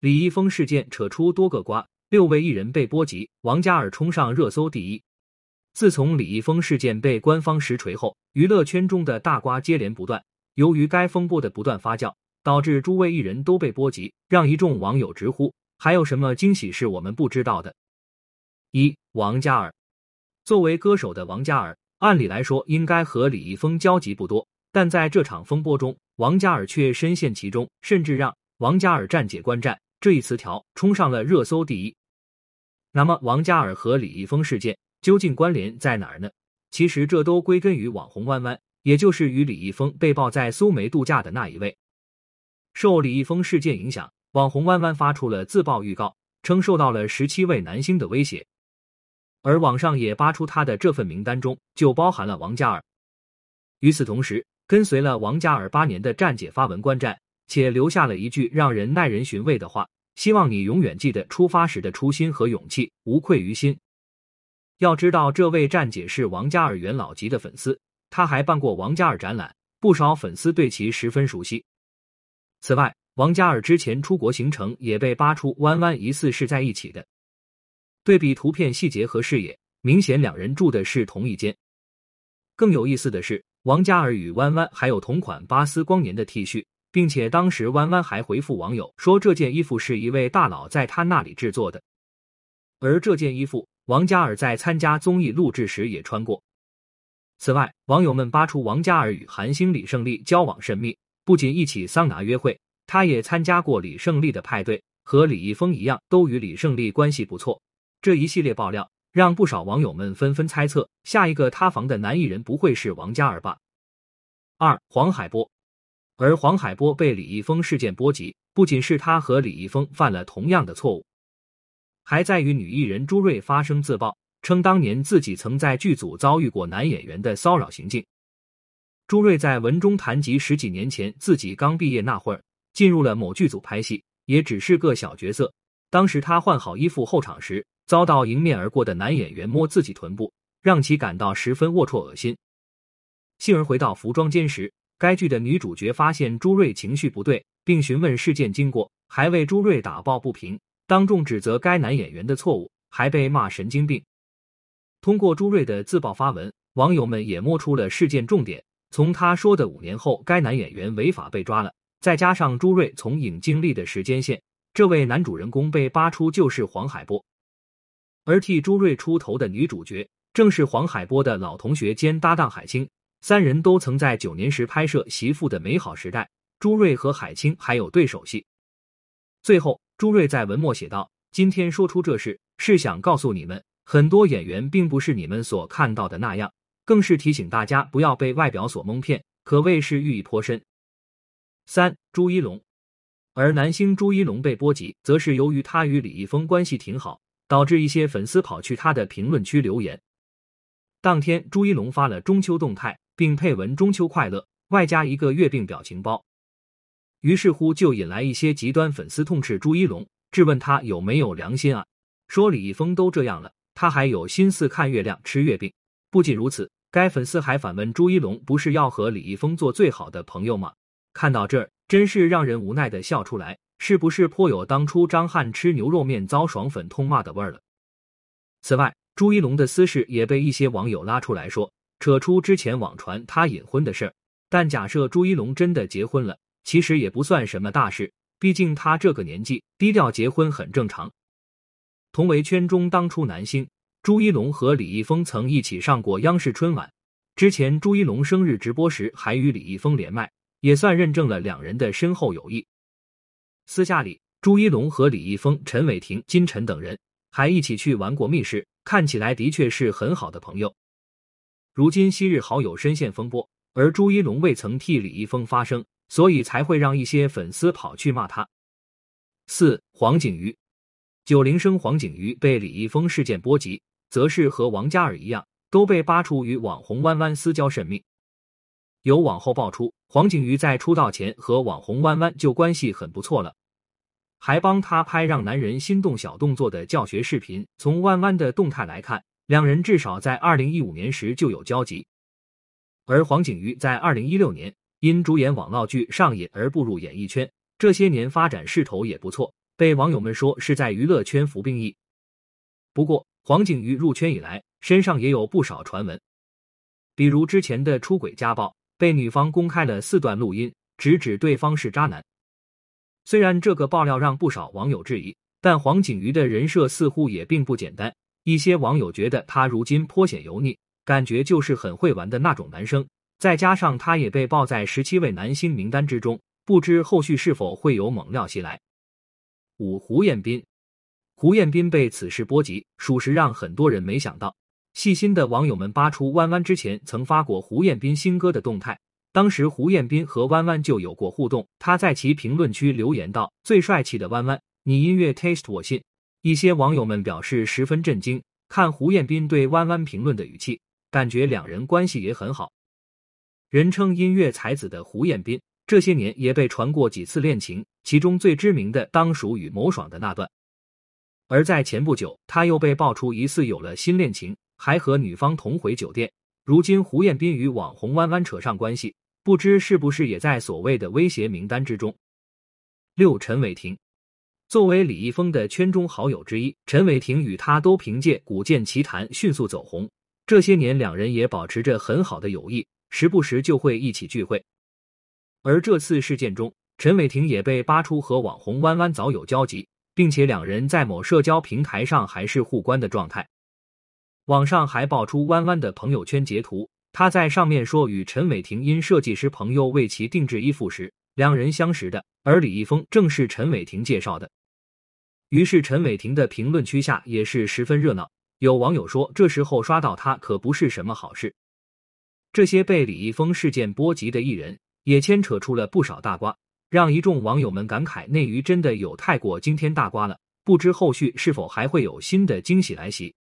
李易峰事件扯出多个瓜，六位艺人被波及，王嘉尔冲上热搜第一。自从李易峰事件被官方实锤后，娱乐圈中的大瓜接连不断。由于该风波的不断发酵，导致诸位艺人都被波及，让一众网友直呼：还有什么惊喜是我们不知道的？一王嘉尔，作为歌手的王嘉尔，按理来说应该和李易峰交集不多，但在这场风波中，王嘉尔却深陷其中，甚至让“王嘉尔站姐观战”。这一词条冲上了热搜第一。那么，王嘉尔和李易峰事件究竟关联在哪儿呢？其实，这都归根于网红弯弯，也就是与李易峰被曝在苏梅度假的那一位。受李易峰事件影响，网红弯弯发出了自曝预告，称受到了十七位男星的威胁，而网上也扒出他的这份名单中就包含了王嘉尔。与此同时，跟随了王嘉尔八年的站姐发文观战。且留下了一句让人耐人寻味的话：“希望你永远记得出发时的初心和勇气，无愧于心。”要知道，这位站姐是王嘉尔元老级的粉丝，她还办过王嘉尔展览，不少粉丝对其十分熟悉。此外，王嘉尔之前出国行程也被扒出，弯弯疑似是在一起的。对比图片细节和视野，明显两人住的是同一间。更有意思的是，王嘉尔与弯弯还有同款巴斯光年的 T 恤。并且当时弯弯还回复网友说，这件衣服是一位大佬在他那里制作的，而这件衣服王嘉尔在参加综艺录制时也穿过。此外，网友们扒出王嘉尔与韩星李胜利交往甚密，不仅一起桑拿约会，他也参加过李胜利的派对，和李易峰一样，都与李胜利关系不错。这一系列爆料让不少网友们纷纷猜测，下一个塌房的男艺人不会是王嘉尔吧？二黄海波。而黄海波被李易峰事件波及，不仅是他和李易峰犯了同样的错误，还在于女艺人朱瑞发声自曝，称当年自己曾在剧组遭遇过男演员的骚扰行径。朱瑞在文中谈及十几年前自己刚毕业那会儿，进入了某剧组拍戏，也只是个小角色。当时他换好衣服候场时，遭到迎面而过的男演员摸自己臀部，让其感到十分龌龊恶心。幸而回到服装间时。该剧的女主角发现朱瑞情绪不对，并询问事件经过，还为朱瑞打抱不平，当众指责该男演员的错误，还被骂神经病。通过朱瑞的自曝发文，网友们也摸出了事件重点。从他说的五年后该男演员违法被抓了，再加上朱瑞从影经历的时间线，这位男主人公被扒出就是黄海波。而替朱瑞出头的女主角，正是黄海波的老同学兼搭档海清。三人都曾在九年时拍摄《媳妇的美好时代》，朱瑞和海清还有对手戏。最后，朱瑞在文末写道：“今天说出这事，是想告诉你们，很多演员并不是你们所看到的那样，更是提醒大家不要被外表所蒙骗，可谓是寓意颇深。”三朱一龙，而男星朱一龙被波及，则是由于他与李易峰关系挺好，导致一些粉丝跑去他的评论区留言。当天，朱一龙发了中秋动态。并配文“中秋快乐”，外加一个月饼表情包，于是乎就引来一些极端粉丝痛斥朱一龙，质问他有没有良心啊？说李易峰都这样了，他还有心思看月亮吃月饼？不仅如此，该粉丝还反问朱一龙：“不是要和李易峰做最好的朋友吗？”看到这儿，真是让人无奈的笑出来，是不是颇有当初张翰吃牛肉面遭爽粉痛骂的味儿了？此外，朱一龙的私事也被一些网友拉出来说。扯出之前网传他隐婚的事儿，但假设朱一龙真的结婚了，其实也不算什么大事，毕竟他这个年纪低调结婚很正常。同为圈中当初男星，朱一龙和李易峰曾一起上过央视春晚。之前朱一龙生日直播时还与李易峰连麦，也算认证了两人的深厚友谊。私下里，朱一龙和李易峰、陈伟霆、金晨等人还一起去玩过密室，看起来的确是很好的朋友。如今昔日好友深陷风波，而朱一龙未曾替李易峰发声，所以才会让一些粉丝跑去骂他。四黄景瑜，九零生黄景瑜被李易峰事件波及，则是和王嘉尔一样，都被扒出与网红弯弯私交甚密。有网后爆出，黄景瑜在出道前和网红弯弯就关系很不错了，还帮他拍让男人心动小动作的教学视频。从弯弯的动态来看。两人至少在二零一五年时就有交集，而黄景瑜在二零一六年因主演网络剧《上瘾》而步入演艺圈，这些年发展势头也不错，被网友们说是在娱乐圈服兵役。不过，黄景瑜入圈以来，身上也有不少传闻，比如之前的出轨家暴，被女方公开了四段录音，直指对方是渣男。虽然这个爆料让不少网友质疑，但黄景瑜的人设似乎也并不简单。一些网友觉得他如今颇显油腻，感觉就是很会玩的那种男生。再加上他也被曝在十七位男星名单之中，不知后续是否会有猛料袭来。五胡彦斌，胡彦斌被此事波及，属实让很多人没想到。细心的网友们扒出弯弯之前曾发过胡彦斌新歌的动态，当时胡彦斌和弯弯就有过互动。他在其评论区留言道：“最帅气的弯弯，你音乐 taste 我信。”一些网友们表示十分震惊，看胡彦斌对弯弯评论的语气，感觉两人关系也很好。人称音乐才子的胡彦斌，这些年也被传过几次恋情，其中最知名的当属与某爽的那段。而在前不久，他又被爆出疑似有了新恋情，还和女方同回酒店。如今胡彦斌与网红弯弯扯上关系，不知是不是也在所谓的威胁名单之中。六陈伟霆，作为李易峰的圈中好友之一，陈伟霆与他都凭借《古剑奇谭》迅速走红。这些年，两人也保持着很好的友谊。时不时就会一起聚会，而这次事件中，陈伟霆也被扒出和网红弯弯早有交集，并且两人在某社交平台上还是互关的状态。网上还爆出弯弯的朋友圈截图，他在上面说与陈伟霆因设计师朋友为其定制衣服时，两人相识的，而李易峰正是陈伟霆介绍的。于是陈伟霆的评论区下也是十分热闹，有网友说这时候刷到他可不是什么好事。这些被李易峰事件波及的艺人，也牵扯出了不少大瓜，让一众网友们感慨内娱真的有太过惊天大瓜了。不知后续是否还会有新的惊喜来袭。